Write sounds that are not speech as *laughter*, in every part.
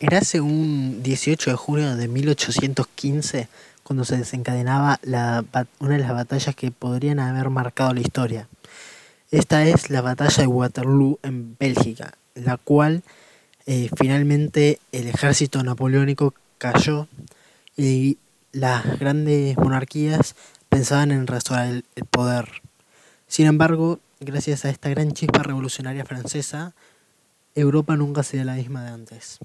Érase un 18 de junio de 1815 cuando se desencadenaba una de las batallas que podrían haber marcado la historia. Esta es la batalla de Waterloo en Bélgica, la cual eh, finalmente el ejército napoleónico cayó y las grandes monarquías pensaban en restaurar el poder. Sin embargo, gracias a esta gran chispa revolucionaria francesa, Europa nunca sería la misma de antes.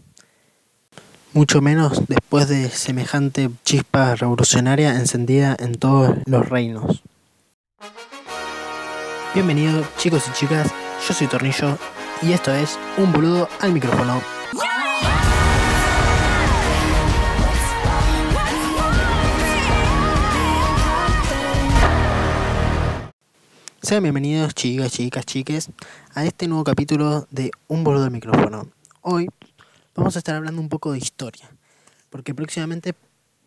Mucho menos después de semejante chispa revolucionaria encendida en todos los reinos. Bienvenidos chicos y chicas, yo soy Tornillo y esto es Un boludo al micrófono. Sean bienvenidos chicas, chicas, chiques a este nuevo capítulo de Un boludo al micrófono. Hoy vamos a estar hablando un poco de historia, porque próximamente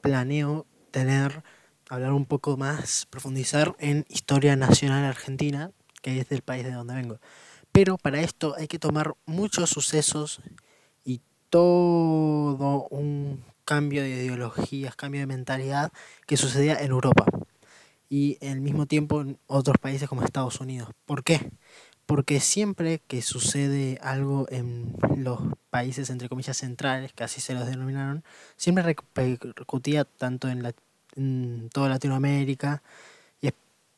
planeo tener, hablar un poco más, profundizar en historia nacional argentina, que es del país de donde vengo. Pero para esto hay que tomar muchos sucesos y todo un cambio de ideologías, cambio de mentalidad que sucedía en Europa y al mismo tiempo en otros países como Estados Unidos. ¿Por qué? Porque siempre que sucede algo en los países, entre comillas, centrales, que así se los denominaron, siempre repercutía tanto en, la, toda Latinoamérica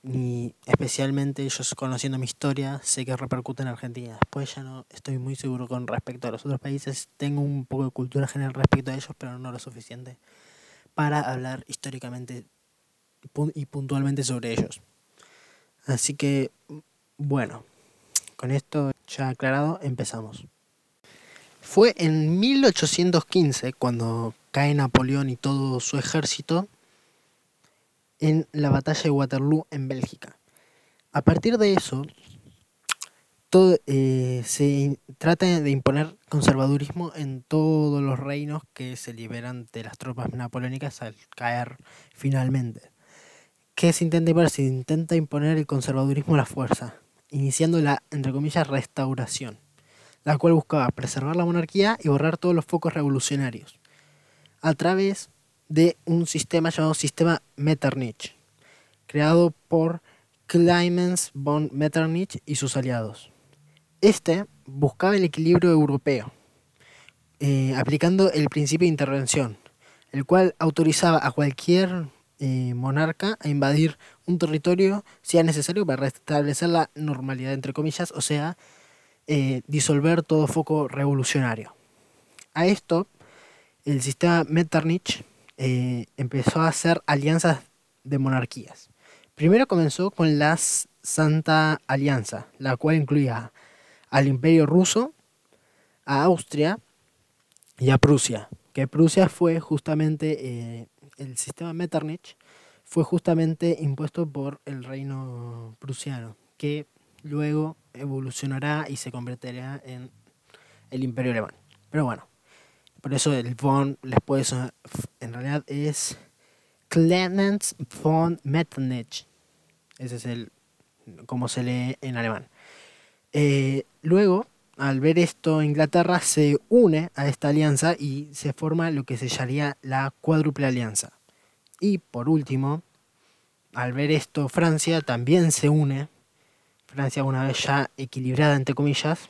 y, especialmente ellos conociendo mi historia, sé que repercute en Argentina. Después ya no estoy muy seguro con respecto a los otros países. Tengo un poco de cultura general respecto a ellos, pero no lo suficiente para hablar históricamente y puntualmente sobre ellos. Así que, bueno, con esto ya aclarado, empezamos. Fue en 1815 cuando cae Napoleón y todo su ejército en la batalla de Waterloo en Bélgica. A partir de eso, eh, se trata de imponer conservadurismo en todos los reinos que se liberan de las tropas napoleónicas al caer finalmente. ¿Qué se intenta imponer? Se intenta imponer el conservadurismo a la fuerza, iniciando la, entre comillas, restauración la cual buscaba preservar la monarquía y borrar todos los focos revolucionarios, a través de un sistema llamado Sistema Metternich, creado por Clemens von Metternich y sus aliados. Este buscaba el equilibrio europeo, eh, aplicando el principio de intervención, el cual autorizaba a cualquier eh, monarca a invadir un territorio si era necesario para restablecer la normalidad, entre comillas, o sea, eh, disolver todo foco revolucionario. A esto, el sistema Metternich eh, empezó a hacer alianzas de monarquías. Primero comenzó con la Santa Alianza, la cual incluía al Imperio Ruso, a Austria y a Prusia, que Prusia fue justamente, el sistema Metternich fue justamente impuesto por el reino prusiano, que luego evolucionará y se convertirá en el imperio alemán. Pero bueno, por eso el von sonar, en realidad es Clemens von Metternich. Ese es el, como se lee en alemán. Eh, luego, al ver esto, Inglaterra se une a esta alianza y se forma lo que se llamaría la cuádruple alianza. Y por último, al ver esto, Francia también se une Francia, una vez ya equilibrada, entre comillas,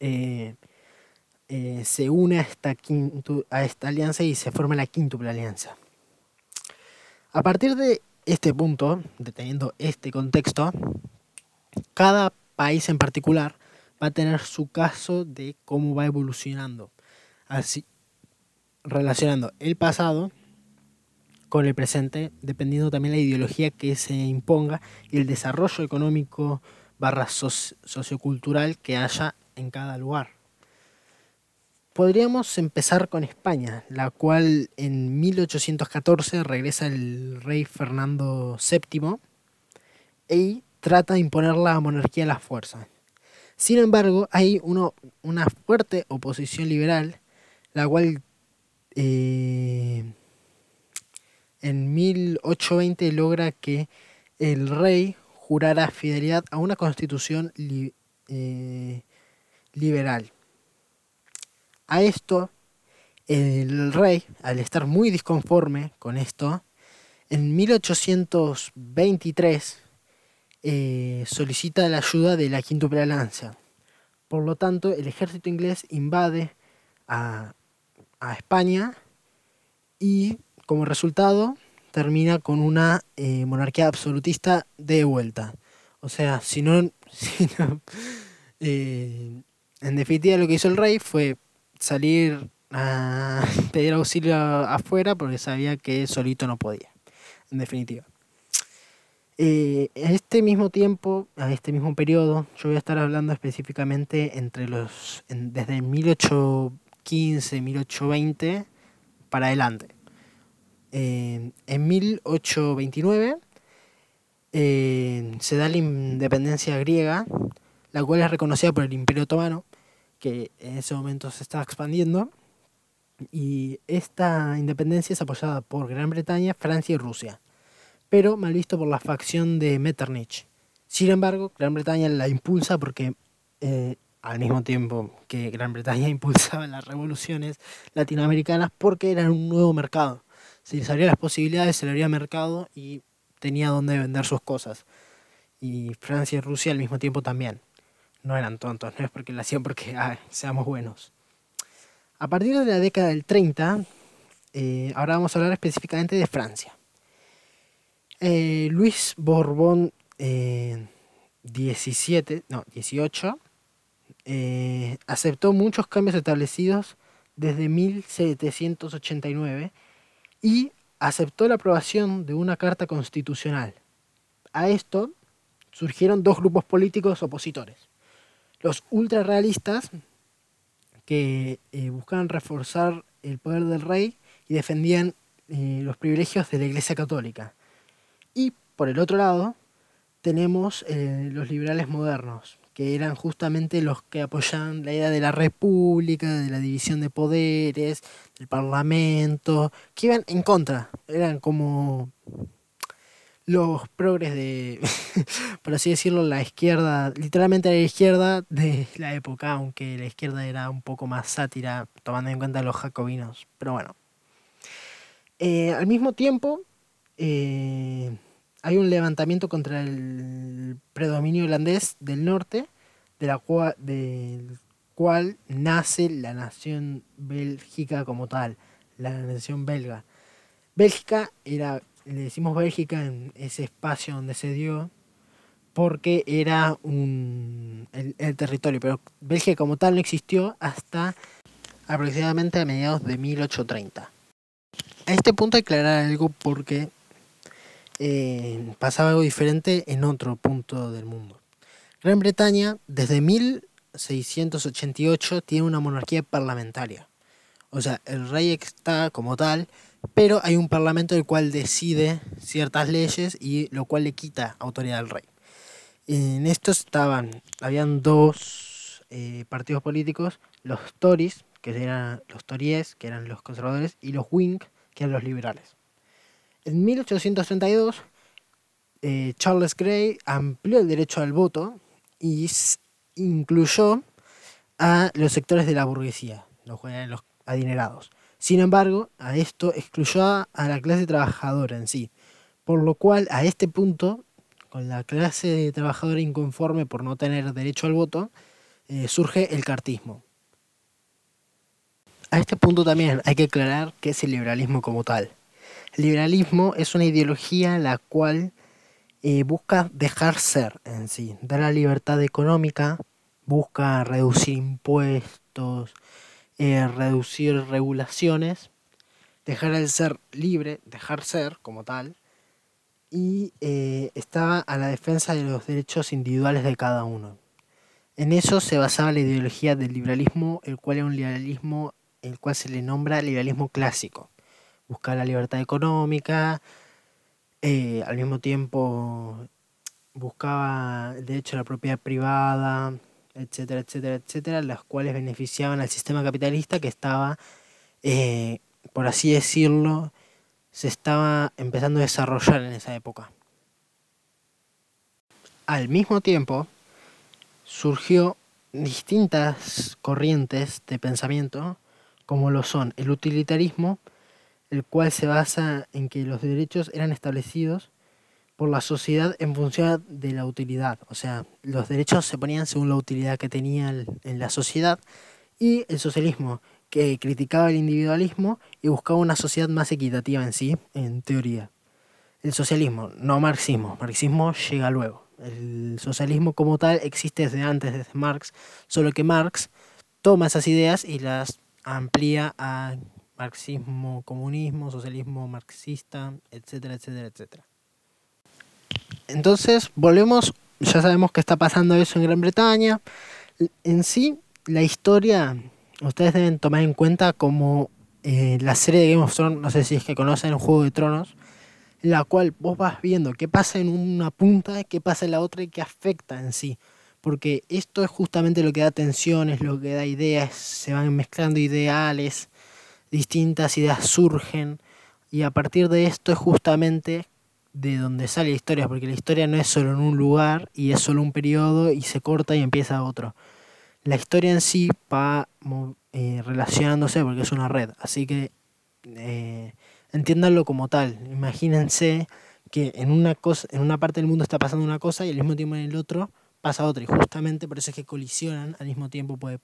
eh, eh, se une a esta, a esta alianza y se forma la quíntuple alianza. A partir de este punto, deteniendo este contexto, cada país en particular va a tener su caso de cómo va evolucionando. Así, relacionando el pasado con el presente, dependiendo también la ideología que se imponga y el desarrollo económico barra sociocultural que haya en cada lugar. Podríamos empezar con España, la cual en 1814 regresa el rey Fernando VII y trata de imponer la monarquía a la fuerza. Sin embargo, hay una fuerte oposición liberal, la cual eh, en 1820 logra que el rey jurara fidelidad a una constitución eh, liberal. A esto, el rey, al estar muy disconforme con esto, en 1823 eh, solicita la ayuda de la quintuple alianza. Por lo tanto, el ejército inglés invade a, a España y como resultado termina con una eh, monarquía absolutista de vuelta. O sea, si no, *laughs* eh, en definitiva lo que hizo el rey fue salir a *laughs* pedir auxilio afuera porque sabía que solito no podía, en definitiva. Eh, en este mismo tiempo, a este mismo periodo, yo voy a estar hablando específicamente entre los desde 1815, 1820 para adelante. en 1829 eh, se da la independencia griega, la cual es reconocida por el Imperio Otomano, que en ese momento se está expandiendo. Y esta independencia es apoyada por Gran Bretaña, Francia y Rusia pero mal visto por la facción de Metternich. Sin embargo, Gran Bretaña la impulsa porque eh, al mismo tiempo que Gran Bretaña *laughs* impulsaba las revoluciones latinoamericanas porque era un nuevo mercado. Se les abría las posibilidades, se le abría mercado y tenía donde vender sus cosas. Y Francia y Rusia al mismo tiempo también. No eran tontos, no es porque lo hacían porque seamos buenos. A partir de la década del 30, eh, ahora vamos a hablar específicamente de Francia. Eh, Luis Borbón eh, 17, no, 18, eh, aceptó muchos cambios establecidos desde 1789 y aceptó la aprobación de una carta constitucional. A esto surgieron dos grupos políticos opositores. Los ultrarrealistas, que eh, buscaban reforzar el poder del rey y defendían los privilegios de la Iglesia Católica. Y por el otro lado, tenemos eh, los liberales modernos, que eran justamente los que apoyaban la idea de la república, de la división de poderes, del parlamento, que iban en contra, eran como los progres de, *laughs* por así decirlo, la izquierda, literalmente la izquierda de la época, aunque la izquierda era un poco más sátira, tomando en cuenta los jacobinos, pero bueno. Eh, al mismo tiempo, eh, hay un levantamiento contra el predominio holandés del norte, de la cual, del cual nace la nación bélgica como tal, la nación belga. Bélgica era, le decimos Bélgica en ese espacio donde se dio, porque era un, el, el territorio, pero Bélgica como tal no existió hasta aproximadamente a mediados de 1830. A este punto aclarar algo porque eh, pasaba algo diferente en otro punto del mundo. Gran Bretaña, desde 1688, tiene una monarquía parlamentaria. O sea, el rey está como tal, pero hay un parlamento el cual decide ciertas leyes y lo cual le quita autoridad al rey. En esto estaban, habían dos eh, partidos políticos, los Tories, que eran los Tories, que eran los conservadores, y los Whig, que eran los liberales. En 1832, eh, Charles Gray amplió el derecho al voto y incluyó a los sectores de la burguesía, los, adinerados. Sin embargo, a esto excluyó a, la clase trabajadora en sí, por lo cual a este punto, con la clase trabajadora inconforme por no tener derecho al voto, eh, surge el cartismo. A este punto también hay que aclarar qué es el liberalismo como tal. El liberalismo es una ideología la cual eh, busca dejar ser en sí, dar la libertad económica, busca reducir impuestos, eh, reducir regulaciones, dejar el ser libre, dejar ser como tal, y eh, estaba a la defensa de los derechos individuales de cada uno. En eso se basaba la ideología del liberalismo, el cual es un liberalismo el cual se le nombra liberalismo clásico buscar la libertad económica, eh, al mismo tiempo buscaba el derecho a la propiedad privada, etcétera, etcétera, etcétera, las cuales beneficiaban al sistema capitalista que estaba, eh, por así decirlo, se estaba empezando a desarrollar en esa época. Al mismo tiempo, surgió distintas corrientes de pensamiento, como lo son el utilitarismo, el cual se basa en que los derechos eran establecidos por la sociedad en función de la utilidad. O sea, los derechos se ponían según la utilidad que tenía en la sociedad. Y el socialismo, que criticaba el individualismo y buscaba una sociedad más equitativa en sí, en teoría. El socialismo, no marxismo. Marxismo llega luego. El socialismo como tal existe desde antes, desde Marx, solo que Marx toma esas ideas y las amplía a marxismo, comunismo, socialismo marxista, etcétera, etcétera, etcétera. Entonces, volvemos, ya sabemos que está pasando eso en Gran Bretaña. En sí, la historia, ustedes deben tomar en cuenta como eh, la serie de Game of Thrones, no sé si es que conocen Juego de Tronos, la cual vos vas viendo qué pasa en una punta, qué pasa en la otra y qué afecta en sí. Porque esto es justamente lo que da tensiones, lo que da ideas, se van mezclando ideales, distintas ideas surgen, y a partir de esto es justamente de donde sale la historia, porque la historia no es solo en un lugar y es solo un periodo y se corta y empieza otro. La historia en sí va eh, relacionándose porque es una red, así que eh, entiéndanlo como tal. Imagínense que en una, cosa, en una parte del mundo está pasando una cosa y al mismo tiempo en el otro pasa otra y justamente por eso es que colisionan, al mismo tiempo puede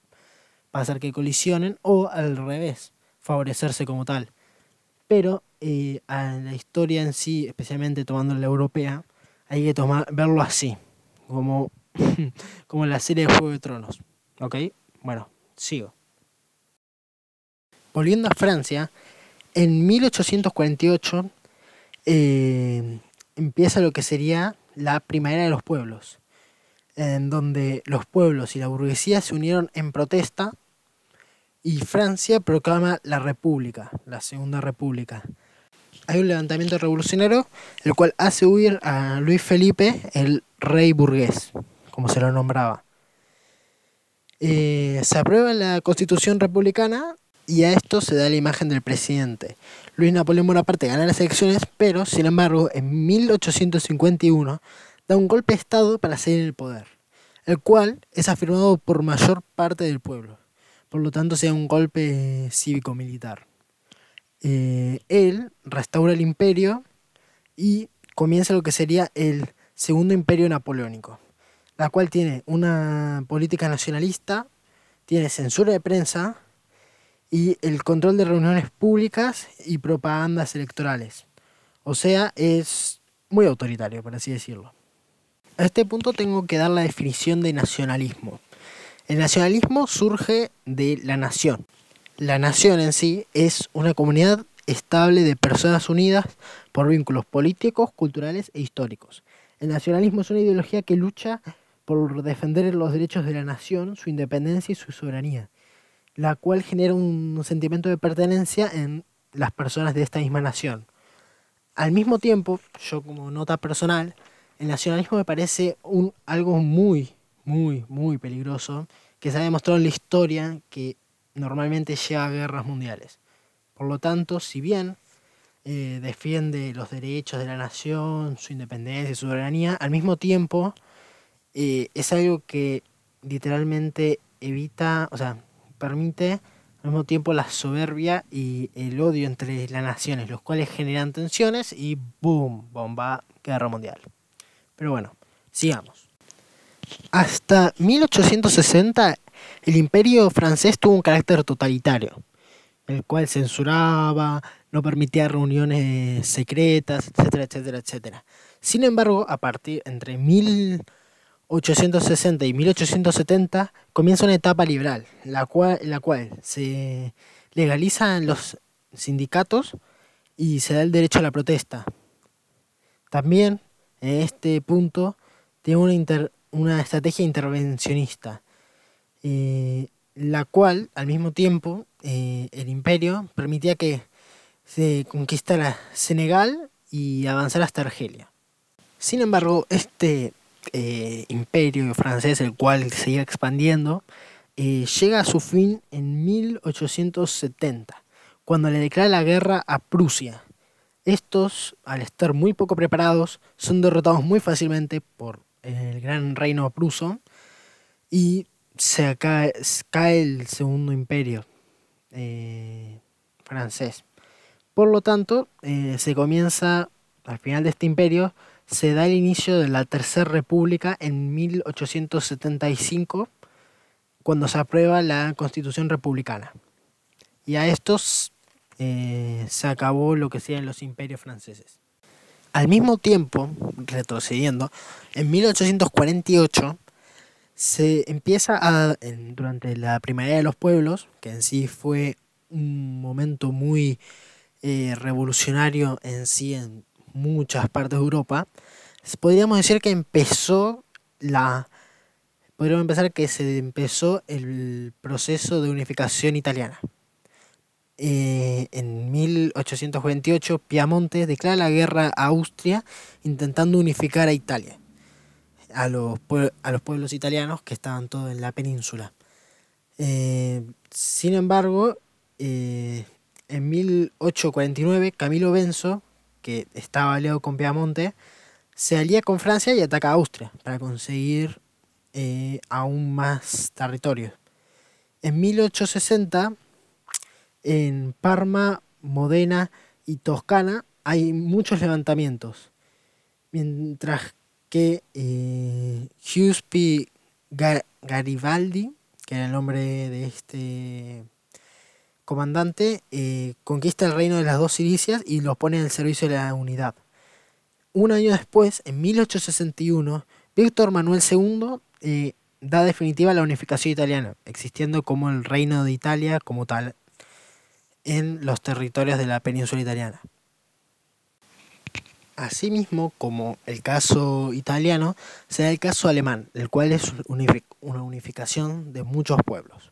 pasar que colisionen o al revés, favorecerse como tal. Pero eh, a la historia en sí, especialmente tomando la europea, hay que tomar, verlo así, como, *laughs* como la serie de Juego de Tronos. ¿Ok? Bueno, sigo. Volviendo a Francia, en 1848 eh, empieza lo que sería la Primavera de los Pueblos, en donde los pueblos y la burguesía se unieron en protesta y Francia proclama la República, la Segunda República. Hay un levantamiento revolucionario, el cual hace huir a Luis Felipe, el rey burgués, como se lo nombraba. Eh, se aprueba la constitución republicana y a esto se da la imagen del presidente. Luis Napoleón Bonaparte gana las elecciones, pero sin embargo en 1851 da un golpe de Estado para seguir el poder, el cual es afirmado por mayor parte del pueblo por lo tanto sea un golpe cívico-militar. Eh, él restaura el imperio y comienza lo que sería el segundo imperio napoleónico, la cual tiene una política nacionalista, tiene censura de prensa y el control de reuniones públicas y propagandas electorales. O sea, es muy autoritario, por así decirlo. A este punto tengo que dar la definición de nacionalismo. El nacionalismo surge de la nación. La nación en sí es una comunidad estable de personas unidas por vínculos políticos, culturales e históricos. El nacionalismo es una ideología que lucha por defender los derechos de la nación, su independencia y su soberanía, la cual genera un sentimiento de pertenencia en las personas de esta misma nación. Al mismo tiempo, yo como nota personal, el nacionalismo me parece un, algo muy, muy, muy peligroso, que se ha demostrado en la historia que normalmente lleva a guerras mundiales. Por lo tanto, si bien eh, defiende los derechos de la nación, su independencia y su soberanía, al mismo tiempo eh, es algo que literalmente evita, o sea, permite al mismo tiempo la soberbia y el odio entre las naciones, los cuales generan tensiones y ¡boom! Bomba, guerra mundial. Pero bueno, sigamos. Hasta 1860 el imperio francés tuvo un carácter totalitario, el cual censuraba, no permitía reuniones secretas, etcétera, etcétera, etcétera. Sin embargo, a partir entre 1860 y 1870 comienza una etapa liberal, la cual, en la cual se legalizan los sindicatos y se da el derecho a la protesta. También en este punto tiene una, inter, una estrategia intervencionista, eh, la cual al mismo tiempo eh, el imperio permitía que se conquistara Senegal y avanzara hasta Argelia. Sin embargo, este eh, imperio francés, el cual seguía expandiendo, llega a su fin en 1870, cuando le declara la guerra a Prusia. Estos, al estar muy poco preparados, son derrotados muy fácilmente por el gran reino pruso y se cae, cae el segundo imperio eh, francés. Por lo tanto, eh, se comienza, al final de este imperio, se da el inicio de la Tercera República en 1875, cuando se aprueba la Constitución Republicana. Y a estos eh, se acabó lo que sean los imperios franceses. Al mismo tiempo, retrocediendo, en 1848 se empieza a, durante la Primavera de los Pueblos, que en sí fue un momento muy eh, revolucionario en sí en muchas partes de Europa, podríamos decir que empezó la... Empezar que se empezó el proceso de unificación italiana. Eh, en 1848 Piamonte declara la guerra a Austria intentando unificar a Italia, a los, a los pueblos italianos que estaban todos en la península. Eh, sin embargo, eh, en 1849 Camilo Benzo, que estaba aliado con Piamonte, se alía con Francia y ataca a Austria para conseguir aún más territorio. En 1860 en Parma, Modena y Toscana hay muchos levantamientos, mientras que eh, Giuseppe Garibaldi, que era el nombre de este comandante, eh, conquista el reino de las dos Silicias y los pone el servicio de la unidad. Un año después, en 1861, Víctor Manuel II eh, da definitiva la unificación italiana, existiendo como el reino de Italia como tal en los territorios de la península italiana. Asimismo, como el caso italiano, se da el caso alemán, el cual es una unificación de muchos pueblos.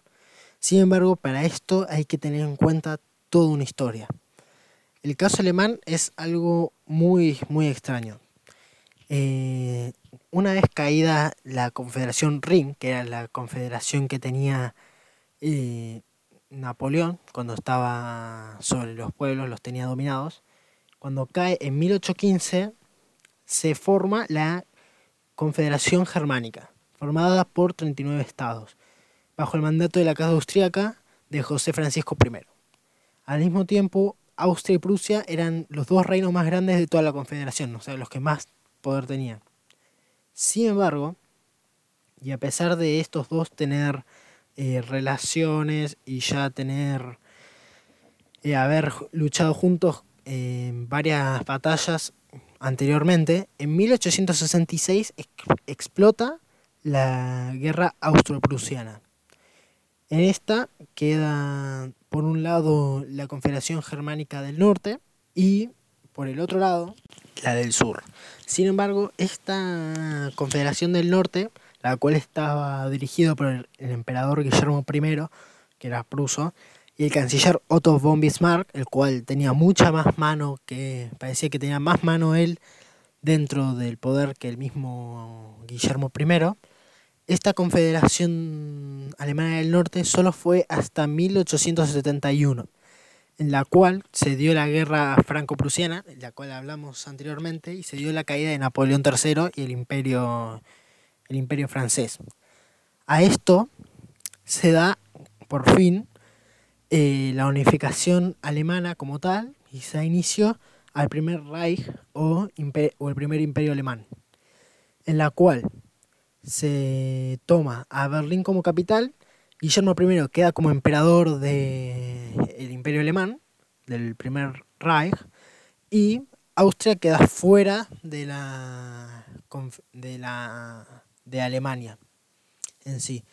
Sin embargo, para esto hay que tener en cuenta toda una historia. El caso alemán es algo muy, muy extraño. Eh, una vez caída la Confederación Ring, que era la confederación que tenía eh, Napoleón, cuando estaba sobre los pueblos, los tenía dominados, cuando cae en 1815, se forma la Confederación Germánica, formada por 39 estados, bajo el mandato de la Casa Austriaca de José Francisco I. Al mismo tiempo, Austria y Prusia eran los dos reinos más grandes de toda la Confederación, o sea, los que más poder tenían. Sin embargo, y a pesar de estos dos tener eh, relaciones y ya tener, eh, haber luchado juntos en varias batallas anteriormente, en 1866 explota la guerra austro-prusiana. En esta queda por un lado la Confederación Germánica del Norte y por el otro lado la del Sur. Sin embargo, esta Confederación del Norte la cual estaba dirigido por el, emperador Guillermo I, que era pruso, y el canciller Otto von Bismarck, el cual tenía mucha más mano, que parecía que tenía más mano él dentro del poder que el mismo Guillermo I. Esta confederación alemana del norte solo fue hasta 1871, en la cual se dio la guerra franco-prusiana, de la cual hablamos anteriormente, y se dio la caída de Napoleón III y el imperio el imperio francés. A esto se da por fin eh, la unificación alemana como tal y se da inicio al primer Reich o, el primer imperio alemán, en la cual se toma a Berlín como capital, Guillermo I queda como emperador del imperio alemán, del primer Reich, y Austria queda fuera de la, de la de Alemania en sí.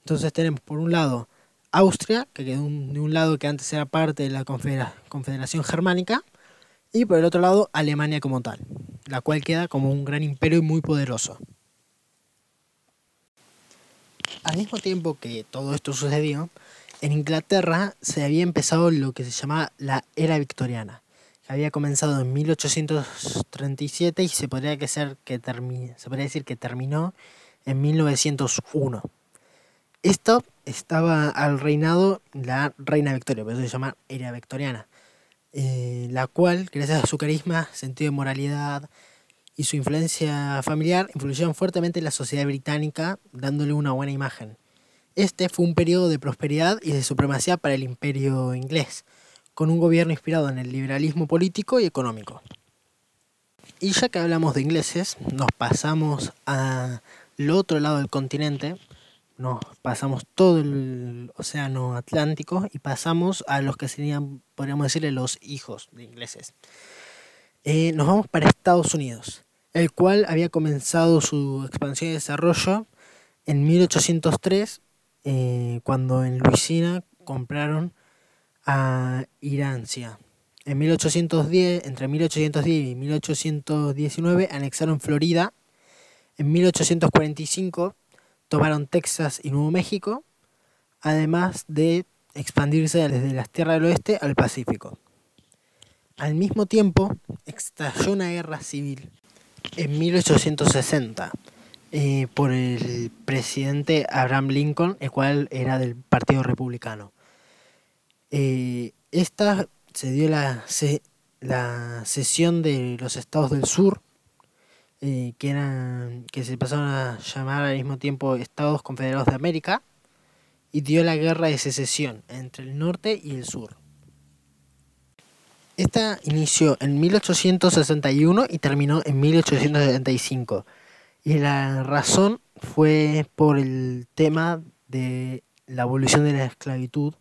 Entonces tenemos por un lado Austria, que quedó de un lado que antes era parte de la Confederación Germánica, y por el otro lado Alemania como tal, la cual queda como un gran imperio muy poderoso. Al mismo tiempo que todo esto sucedió, en Inglaterra se había empezado lo que se llama la era victoriana, había comenzado en 1837 y se podría, que ser que se podría decir que terminó en 1901. Esto estaba al reinado la reina Victoria, por eso se llama era victoriana, eh, la cual, gracias a su carisma, sentido de moralidad y su influencia familiar, influyeron fuertemente en la sociedad británica, dándole una buena imagen. Este fue un periodo de prosperidad y de supremacía para el imperio inglés, con un gobierno inspirado en el liberalismo político y económico. Y ya que hablamos de ingleses, nos pasamos al otro lado del continente, nos pasamos todo el océano Atlántico y pasamos a los que serían, podríamos decirle, los hijos de ingleses. Eh, nos vamos para Estados Unidos, el cual había comenzado su expansión y desarrollo en 1803, eh, cuando en Luisiana compraron a Irancia. En 1810, entre 1810 y 1819 anexaron Florida. En 1845 tomaron Texas y Nuevo México, además de expandirse desde las tierras del oeste al Pacífico. Al mismo tiempo, estalló una guerra civil en 1860 eh, por el presidente Abraham Lincoln, el cual era del Partido Republicano. Eh, esta se dio la, la cesión de los estados del sur eh, que, eran, que se pasaron a llamar al mismo tiempo Estados Confederados de América, y dio la guerra de secesión entre el norte y el sur. Esta inició en 1861 y terminó en 1875. Y la razón fue por el tema de la abolición de la esclavitud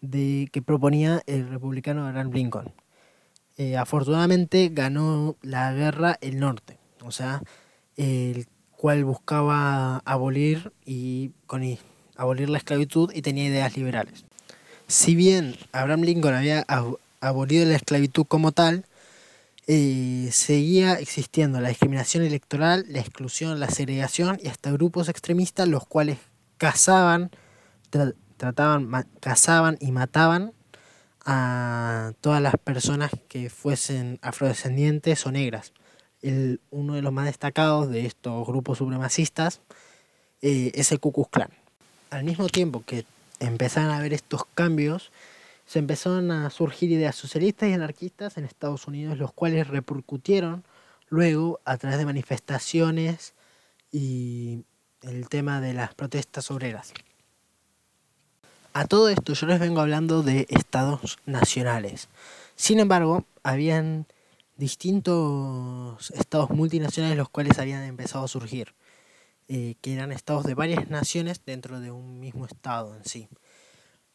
de, que proponía el republicano Abraham Lincoln. Eh, afortunadamente ganó la guerra el norte o sea, el cual buscaba abolir y con abolir la esclavitud y tenía ideas liberales. Si bien Abraham Lincoln había abolido la esclavitud como tal, eh, seguía existiendo la discriminación electoral, la exclusión, la segregación y hasta grupos extremistas los cuales cazaban, trataban, cazaban y mataban a todas las personas que fuesen afrodescendientes o negras uno de los más destacados de estos grupos supremacistas eh, es el Ku Klux Klan. Al mismo tiempo que empezaron a haber estos cambios, se empezaron a surgir ideas socialistas y anarquistas en Estados Unidos, los cuales repercutieron luego a través de manifestaciones y el tema de las protestas obreras. A todo esto yo les vengo hablando de estados nacionales. Sin embargo, habían distintos estados multinacionales los cuales habían empezado a surgir, eh, que eran estados de varias naciones dentro de un mismo estado en sí.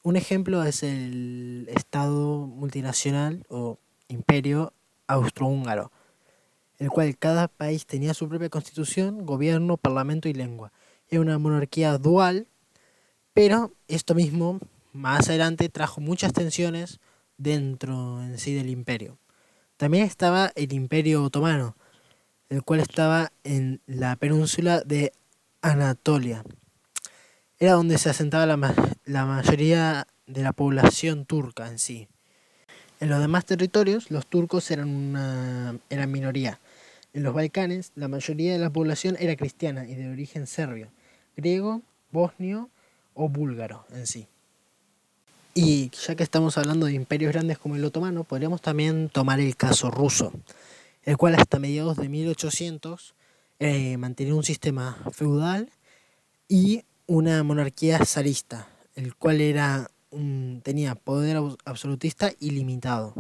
Un ejemplo es el estado multinacional o imperio austrohúngaro, el cual cada país tenía su propia constitución, gobierno, parlamento y lengua. Era una monarquía dual, pero esto mismo más adelante trajo muchas tensiones dentro en sí del imperio. También estaba el Imperio Otomano, el cual estaba en la península de Anatolia. Era donde se asentaba la, mayoría de la población turca en sí. En los demás territorios, los turcos eran una eran minoría. En los Balcanes, la mayoría de la población era cristiana y de origen serbio, griego, bosnio o búlgaro en sí. Y ya que estamos hablando de imperios grandes como el otomano, podríamos también tomar el caso ruso, el cual hasta mediados de 1800 eh, mantenía un sistema feudal y una monarquía zarista, el cual era tenía poder absolutista ilimitado.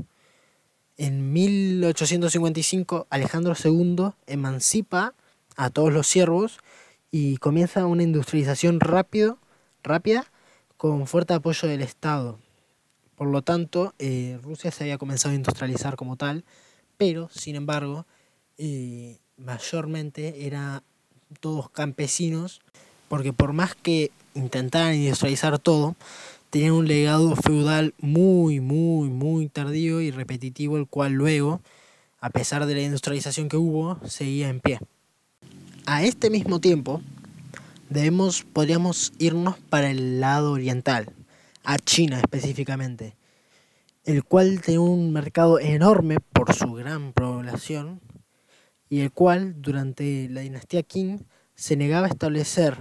En 1855 Alejandro II emancipa a todos los siervos y comienza una industrialización rápido, rápida con fuerte apoyo del Estado. Por lo tanto, eh, Rusia se había comenzado a industrializar como tal, pero, sin embargo, eh, mayormente eran todos campesinos, porque por más que intentaran industrializar todo, tenían un legado feudal muy, muy, muy tardío y repetitivo, el cual luego, a pesar de la industrialización que hubo, seguía en pie. A este mismo tiempo, debemos, podríamos irnos para el lado oriental, a China específicamente, el cual tiene un mercado enorme por su gran población y el cual durante la dinastía Qing se negaba a establecer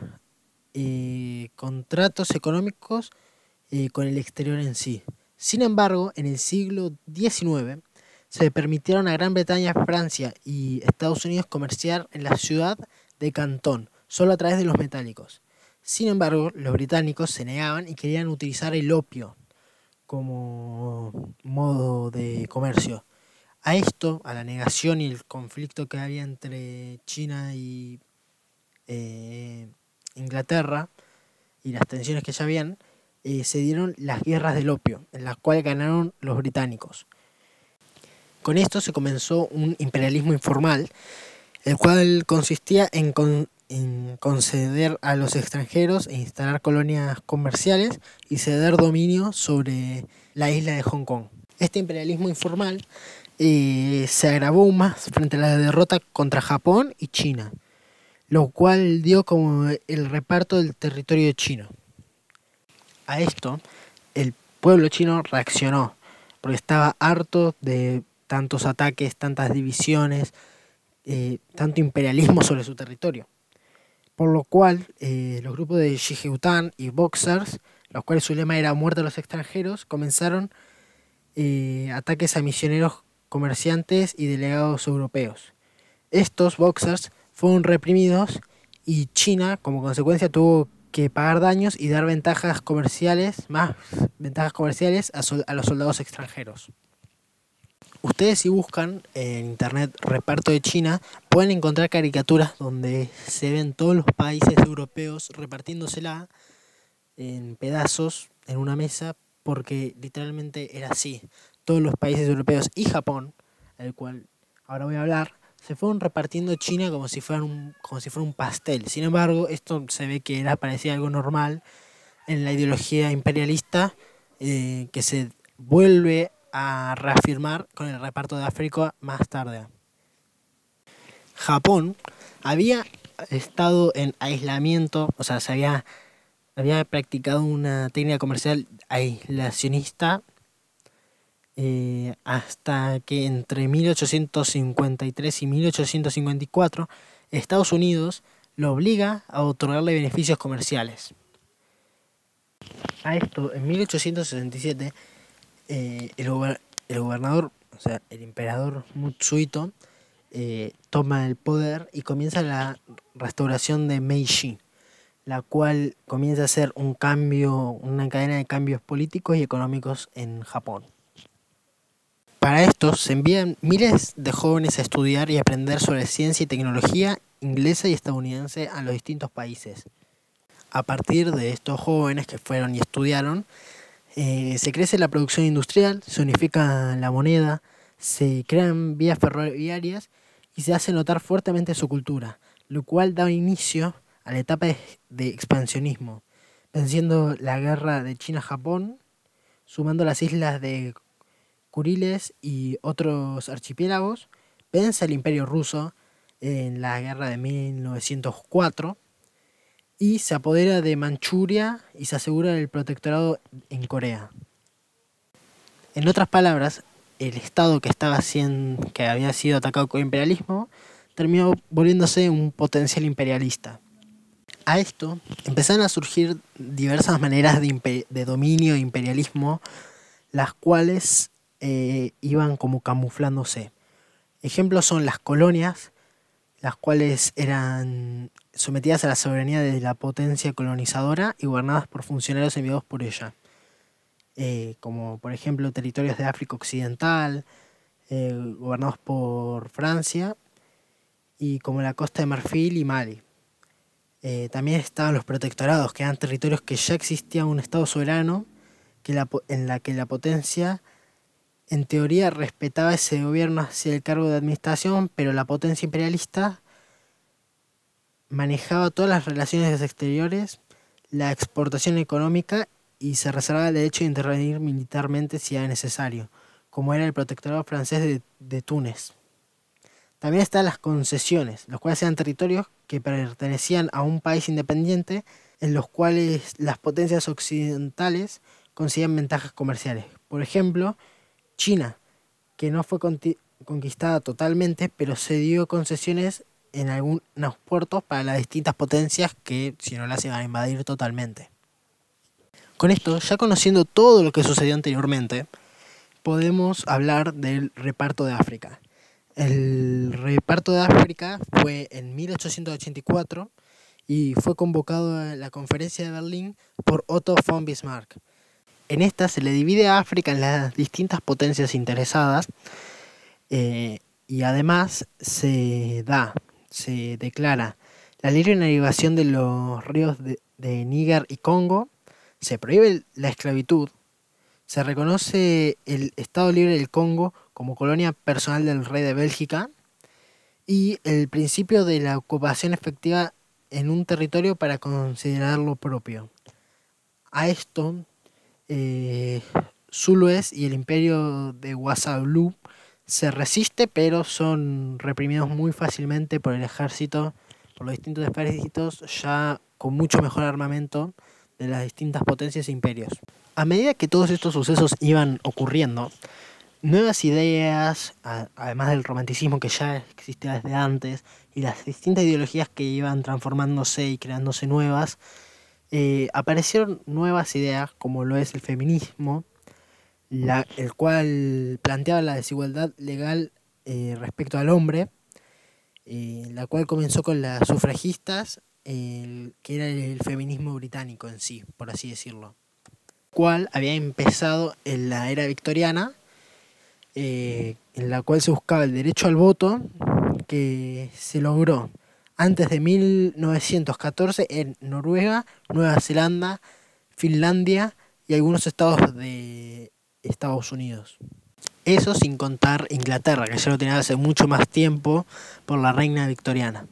eh, contratos económicos eh, con el exterior en sí. Sin embargo, en el siglo XIX se permitieron a Gran Bretaña, Francia y Estados Unidos comerciar en la ciudad de Cantón, solo a través de los metálicos. Sin embargo, los británicos se negaban y querían utilizar el opio como modo de comercio. A esto, a la negación y el conflicto que había entre China y eh, Inglaterra y las tensiones que ya habían, eh, se dieron las guerras del opio, en las cuales ganaron los británicos. Con esto se comenzó un imperialismo informal, el cual consistía en, en conceder a los extranjeros e instalar colonias comerciales y ceder dominio sobre la isla de Hong Kong. Este imperialismo informal eh, se agravó más frente a la derrota contra Japón y China, lo cual dio como el reparto del territorio chino. A esto, el pueblo chino reaccionó, porque estaba harto de tantos ataques, tantas divisiones, eh, tanto imperialismo sobre su territorio. Por lo cual, eh, los grupos de Shigeután y Boxers, los cuales su lema era muerte a los extranjeros, comenzaron ataques a misioneros comerciantes y delegados europeos. Estos boxers fueron reprimidos y China, como consecuencia, tuvo que pagar daños y dar ventajas comerciales, más ventajas comerciales a, a los soldados extranjeros. Ustedes si buscan en internet reparto de China, pueden encontrar caricaturas donde se ven todos los países europeos repartiéndosela en pedazos en una mesa porque literalmente era así todos los países europeos y Japón, el cual ahora voy a hablar, se fueron repartiendo China como si fuera un, como si fuera un pastel. Sin embargo, esto se ve que era parecía algo normal en la ideología imperialista eh, que se vuelve a reafirmar con el reparto de África más tarde. Japón había estado en aislamiento, o sea, se había, había practicado una técnica comercial aislacionista eh, hasta que entre 1853 y 1854 Estados Unidos lo obliga a otorgarle beneficios comerciales. A esto, en 1867, eh, el, gobernador, o sea, el emperador Mutsuhito, eh, toma el poder y comienza la restauración de Meiji, la cual comienza a ser un cambio, una cadena de cambios políticos y económicos en Japón. Para esto se envían miles de jóvenes a estudiar y aprender sobre ciencia y tecnología inglesa y estadounidense a los distintos países. A partir de estos jóvenes que fueron y estudiaron, eh, se crece la producción industrial, se unifica la moneda, se crean vías ferroviarias y se hace notar fuertemente su cultura, lo cual da inicio a la etapa de expansionismo, venciendo la guerra de China-Japón, sumando las islas de Kuriles y otros archipiélagos, vence al imperio ruso en la guerra de 1904 y se apodera de Manchuria y se asegura el protectorado en Corea. En otras palabras, el estado que estaba siendo, que había sido atacado con imperialismo terminó volviéndose un potencial imperialista. A esto empezaron a surgir diversas maneras de, dominio e imperialismo, las cuales eh, iban como camuflándose. Ejemplos son las colonias, las cuales eran sometidas a la soberanía de la potencia colonizadora y gobernadas por funcionarios enviados por ella, eh, como por ejemplo territorios de África Occidental, eh, gobernados por Francia, y como la costa de Marfil y Mali. también estaban los protectorados, que eran territorios que ya existía un Estado soberano que en la que la potencia en teoría respetaba ese gobierno hacia el cargo de administración, pero la potencia imperialista manejaba todas las relaciones exteriores, la exportación económica y se reservaba el derecho de intervenir militarmente si era necesario, como era el protectorado francés de, de Túnez. También están las concesiones, los cuales eran territorios que pertenecían a un país independiente en los cuales las potencias occidentales conseguían ventajas comerciales. Por ejemplo, China, que no fue conquistada totalmente, pero se dio concesiones en algunos puertos para las distintas potencias que si no las iban a invadir totalmente. Con esto, ya conociendo todo lo que sucedió anteriormente, podemos hablar del reparto de África. El reparto de África fue en 1884 y fue convocado a la conferencia de Berlín por Otto von Bismarck. En esta se le divide a África en las distintas potencias interesadas eh, y además se da, se declara la libre navegación de los ríos de, Níger y Congo, se prohíbe la esclavitud, se reconoce el Estado Libre del Congo como colonia personal del rey de Bélgica y el principio de la ocupación efectiva en un territorio para considerarlo propio. A esto, eh, Zulues y el imperio de Wasalu se resiste, pero son reprimidos muy fácilmente por el ejército, por los distintos ejércitos, ya con mucho mejor armamento de las distintas potencias e imperios. A medida que todos estos sucesos iban ocurriendo, nuevas ideas, además del romanticismo que ya existía desde antes, y las distintas ideologías que iban transformándose y creándose nuevas, eh, aparecieron nuevas ideas como lo es el feminismo, el cual planteaba la desigualdad legal eh, respecto al hombre, eh, la cual comenzó con las sufragistas, que era el feminismo británico en sí, por así decirlo, cual había empezado en la era victoriana, en la cual se buscaba el derecho al voto, que se logró antes de 1914 en Noruega, Nueva Zelanda, Finlandia y algunos estados de Estados Unidos. Eso sin contar Inglaterra, que ya lo tenía hace mucho más tiempo por la reina victoriana.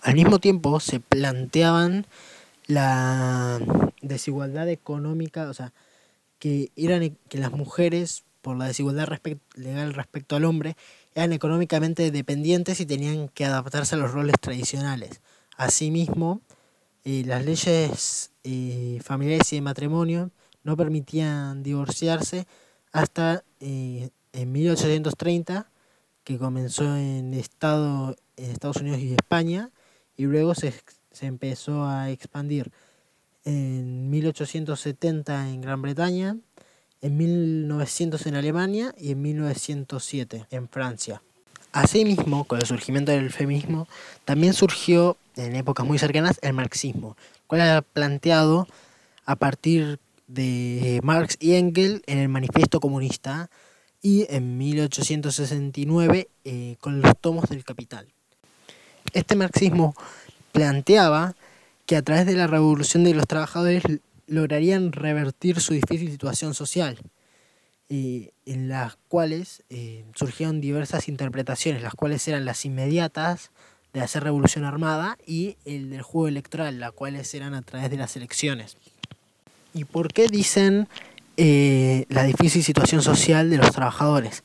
Al mismo tiempo se planteaban la desigualdad económica, o sea, que eran que las mujeres, por la desigualdad legal respecto al hombre, eran económicamente dependientes y tenían que adaptarse a los roles tradicionales. Asimismo, eh, las leyes eh, familiares y de matrimonio no permitían divorciarse hasta eh, en 1830, que comenzó en, Estado, en Estados Unidos y España, y luego se, se empezó a expandir en 1870 en Gran Bretaña, en 1900 en Alemania y en 1907 en Francia. Asimismo, con el surgimiento del feminismo, también surgió en épocas muy cercanas el marxismo, cual era planteado a partir de Marx y Engels en el Manifiesto Comunista y en 1869 eh, con los tomos del Capital. Este marxismo planteaba que a través de la revolución de los trabajadores lograrían revertir su difícil situación social, eh, en las cuales eh, surgieron diversas interpretaciones, las cuales eran las inmediatas de hacer revolución armada y el del juego electoral, las cuales eran a través de las elecciones. ¿Y por qué dicen eh, la difícil situación social de los trabajadores?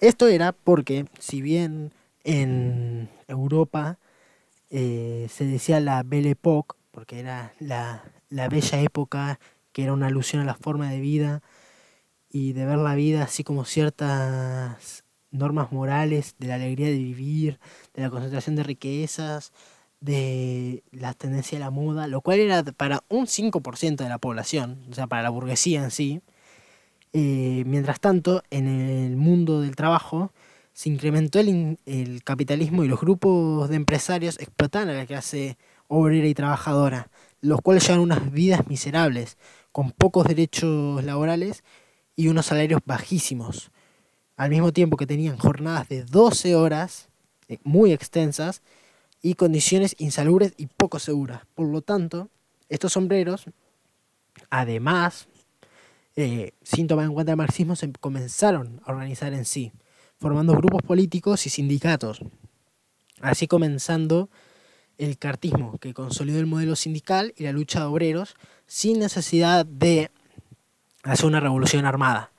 Esto era porque, si bien en Europa se decía la Belle Époque, porque era la, la bella época, que era una alusión a la forma de vida y de ver la vida así como ciertas normas morales de la alegría de vivir, de la concentración de riquezas, de la tendencia a la moda, lo cual era para un 5% de la población, o sea, para la burguesía en sí. Eh, mientras tanto, en el mundo del trabajo se incrementó el, capitalismo y los grupos de empresarios explotaban a la clase obrera y trabajadora, los cuales llevan unas vidas miserables, con pocos derechos laborales y unos salarios bajísimos, al mismo tiempo que tenían jornadas de 12 horas, eh, muy extensas, y condiciones insalubres y poco seguras. Por lo tanto, estos sombreros, además, eh, sin tomar en cuenta el marxismo, se comenzaron a organizar en sí, formando grupos políticos y sindicatos, así comenzando el cartismo, que consolidó el modelo sindical y la lucha de obreros sin necesidad de hacer una revolución armada,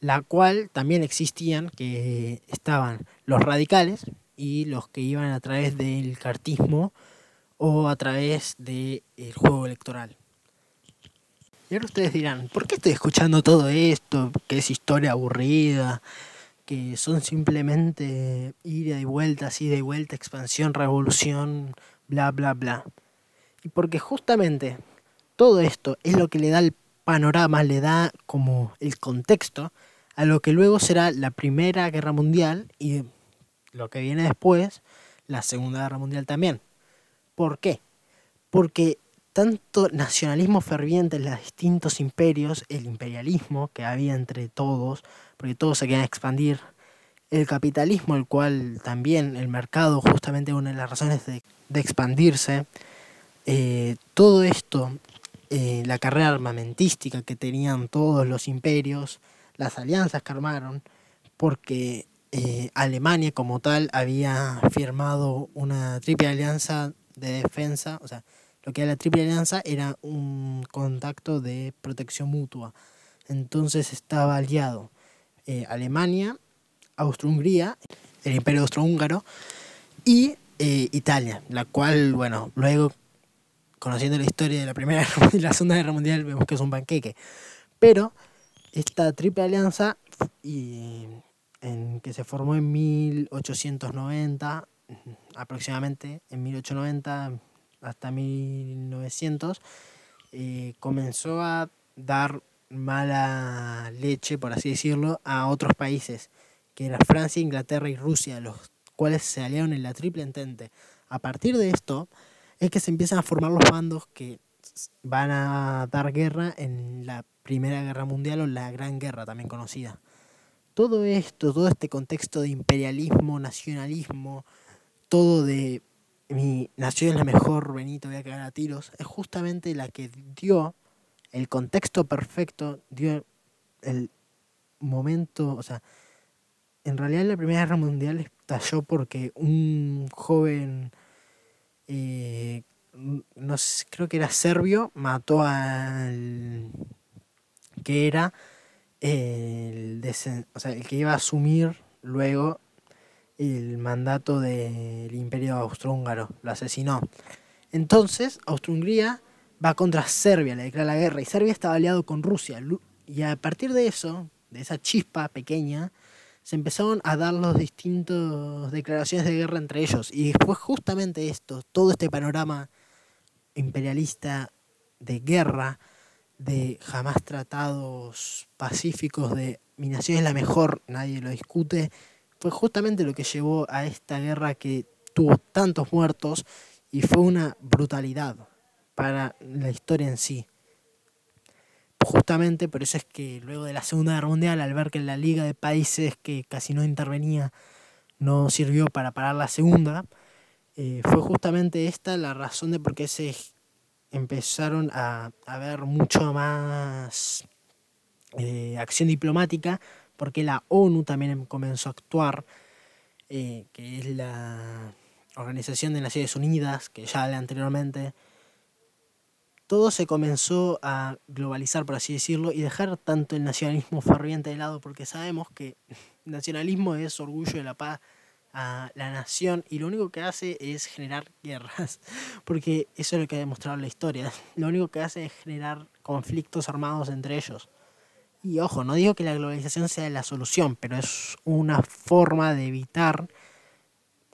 la cual también existían, que estaban los radicales y los que iban a través del cartismo o a través del juego electoral. Y ahora ustedes dirán, ¿por qué estoy escuchando todo esto? Que es historia aburrida, que son simplemente ida y vuelta, ida y vuelta, expansión, revolución, bla, bla, bla. Y porque justamente todo esto es lo que le da el panorama, le da como el contexto a lo que luego será la Primera Guerra Mundial y lo que viene después, la Segunda Guerra Mundial también. ¿Por qué? porque tanto nacionalismo ferviente en los distintos imperios, el imperialismo que había entre todos, porque todos se querían expandir, el capitalismo, el cual también el mercado justamente una de las razones de, expandirse, eh, todo esto, eh, la carrera armamentística que tenían todos los imperios, las alianzas que armaron, porque eh, Alemania como tal había firmado una triple alianza de defensa, o sea, lo que era la triple alianza era un contacto de protección mutua. Entonces estaba aliado eh, Alemania, Austro-Hungría, el Imperio Austrohúngaro y eh, Italia, la cual, bueno, luego, conociendo la historia de la Primera *laughs* y la Segunda Guerra Mundial, vemos que es un panqueque. Pero esta triple alianza y en, que se formó en 1890, aproximadamente en 1890 hasta 1900, eh, comenzó a dar mala leche, por así decirlo, a otros países, que eran Francia, Inglaterra y Rusia, los cuales se aliaron en la Triple Entente. A partir de esto es que se empiezan a formar los bandos que van a dar guerra en la Primera Guerra Mundial o la Gran Guerra, también conocida. Todo esto, todo este contexto de imperialismo, nacionalismo, todo de mi nación es la mejor, Benito, voy a cagar a tiros, es justamente la que dio el contexto perfecto, dio el momento, o sea, en realidad la Primera Guerra Mundial estalló porque un joven, eh, no sé, creo que era serbio, mató al que era el, o sea, el que iba a asumir luego el mandato del imperio austrohúngaro, lo asesinó. Entonces, Austro-Hungría va contra Serbia, le declara la guerra, y Serbia estaba aliado con Rusia. Y a partir de eso, de esa chispa pequeña, se empezaron a dar los distintos declaraciones de guerra entre ellos. Y fue justamente esto, todo este panorama imperialista de guerra, de jamás tratados pacíficos, de mi nación es la mejor, nadie lo discute, fue justamente lo que llevó a esta guerra que tuvo tantos muertos y fue una brutalidad para la historia en sí. Justamente por eso es que luego de la Segunda Guerra Mundial, al ver que la Liga de Países que casi no intervenía no sirvió para parar la Segunda, eh, fue justamente esta la razón de por qué se empezaron a, a ver mucho más eh, acción diplomática porque la ONU también comenzó a actuar, eh, que es la Organización de Naciones Unidas, que ya hablé anteriormente. Todo se comenzó a globalizar, por así decirlo, y dejar tanto el nacionalismo ferviente de lado, porque sabemos que *laughs* nacionalismo es orgullo de la paz a la nación y lo único que hace es generar *laughs* guerras, porque eso es lo que ha demostrado la historia. *laughs* Lo único que hace es generar conflictos armados entre ellos. Y ojo, no digo que la globalización sea la solución, pero es una forma de evitar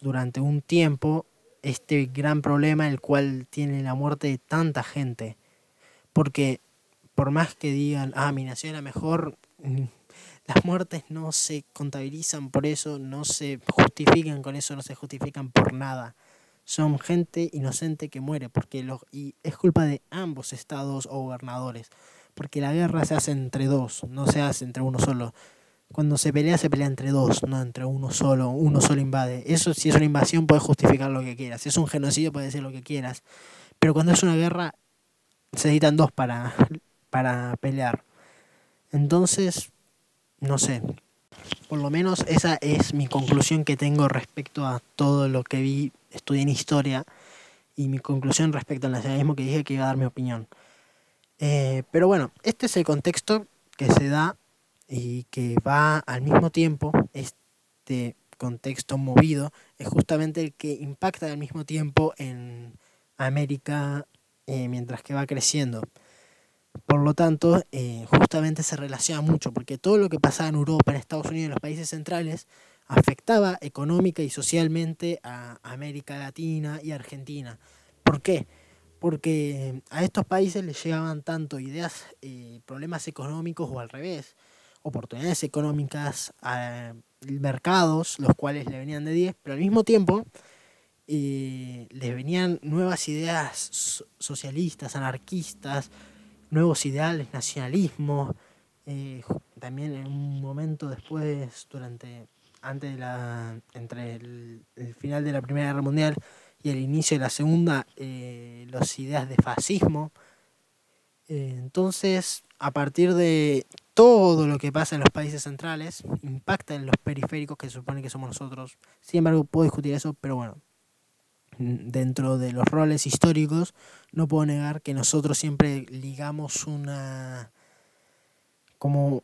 durante un tiempo este gran problema el cual tiene la muerte de tanta gente. Porque por más que digan, ah, mi nación era mejor, mm, las muertes no se contabilizan por eso, no se justifican con eso, no se justifican por nada. Son gente inocente que muere, porque los, y es culpa de ambos estados o gobernadores porque la guerra se hace entre dos, no se hace entre uno solo. Cuando se pelea, se pelea entre dos, no entre uno solo. Uno solo invade. Eso, si es una invasión, puedes justificar lo que quieras. Si es un genocidio, puedes decir lo que quieras. Pero cuando es una guerra, se necesitan dos para, para pelear. Entonces, no sé. Por lo menos esa es mi conclusión que tengo respecto a todo lo que vi, estudié en historia. Y mi conclusión respecto al nacionalismo que dije que iba a dar mi opinión. Eh, pero bueno, este es el contexto que se da y que va al mismo tiempo, este contexto movido, es justamente el que impacta al mismo tiempo en América eh, mientras que va creciendo. Por lo tanto, eh, justamente se relaciona mucho, porque todo lo que pasaba en Europa, en Estados Unidos, en los países centrales, afectaba económica y socialmente a América Latina y Argentina. ¿Por qué? porque a estos países les llegaban tanto ideas, eh, problemas económicos o al revés, oportunidades económicas, mercados, los cuales le venían de 10, pero al mismo tiempo eh, les venían nuevas ideas socialistas, anarquistas, nuevos ideales, nacionalismo. Eh, también en un momento después, durante, antes de la, entre el, final de la Primera Guerra Mundial y el inicio de la Segunda, eh, las ideas de fascismo. Entonces, a partir de todo lo que pasa en los países centrales, impacta en los periféricos que se supone que somos nosotros. Sin embargo, puedo discutir eso, pero bueno, dentro de los roles históricos, no puedo negar que nosotros siempre ligamos una como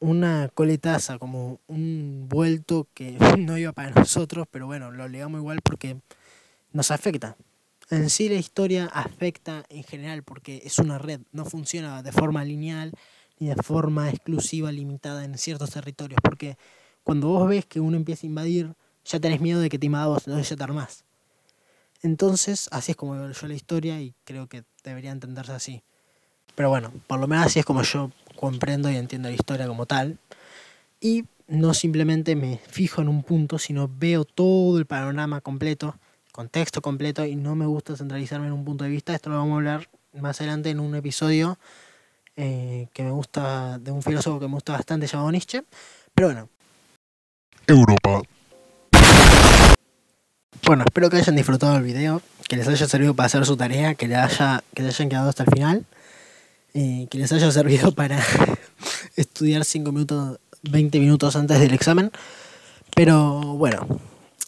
una coletaza, como un vuelto que *laughs* no iba para nosotros, pero bueno, lo ligamos igual porque nos afecta. En sí la historia afecta en general porque es una red, no funciona de forma lineal ni de forma exclusiva, limitada en ciertos territorios, porque cuando vos ves que uno empieza a invadir, ya tenés miedo de que te invada vos, entonces ya te armás. Entonces, así es como veo yo la historia y creo que debería entenderse así. Pero bueno, por lo menos así es como yo comprendo y entiendo la historia como tal. Y no simplemente me fijo en un punto, sino veo todo el panorama completo, contexto completo y no me gusta centralizarme en un punto de vista. Esto lo vamos a hablar más adelante en un episodio eh, que me gusta, de un filósofo que me gusta bastante llamado Nietzsche. Pero bueno. Europa. Bueno, espero que hayan disfrutado el video, que les haya servido para hacer su tarea, que, les haya, que les hayan quedado hasta el final, eh, que les haya servido para *laughs* estudiar 5 minutos, 20 minutos antes del examen. Pero bueno,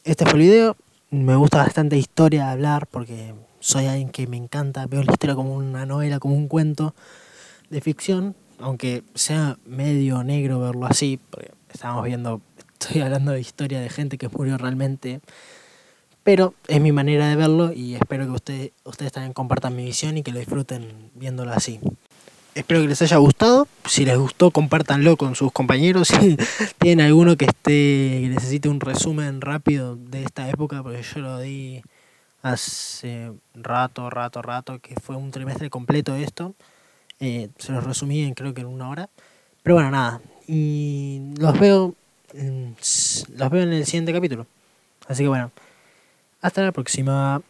este fue el video. Me gusta bastante historia hablar porque soy alguien que me encanta, veo la historia como una novela, como un cuento de ficción, aunque sea medio negro verlo así, porque estamos viendo, estoy hablando de historia de gente que murió realmente pero es mi manera de verlo y espero que ustedes, ustedes también compartan mi visión y que lo disfruten viéndolo así. Espero que les haya gustado. Si les gustó, compártanlo con sus compañeros. *laughs* Si tienen alguno que esté que necesite un resumen rápido de esta época, porque yo lo di hace rato, rato, rato, que fue un trimestre completo esto. Eh, se los resumí en creo que en una hora. Pero bueno, nada. Y los veo, los veo en el siguiente capítulo. Así que bueno. Hasta la próxima.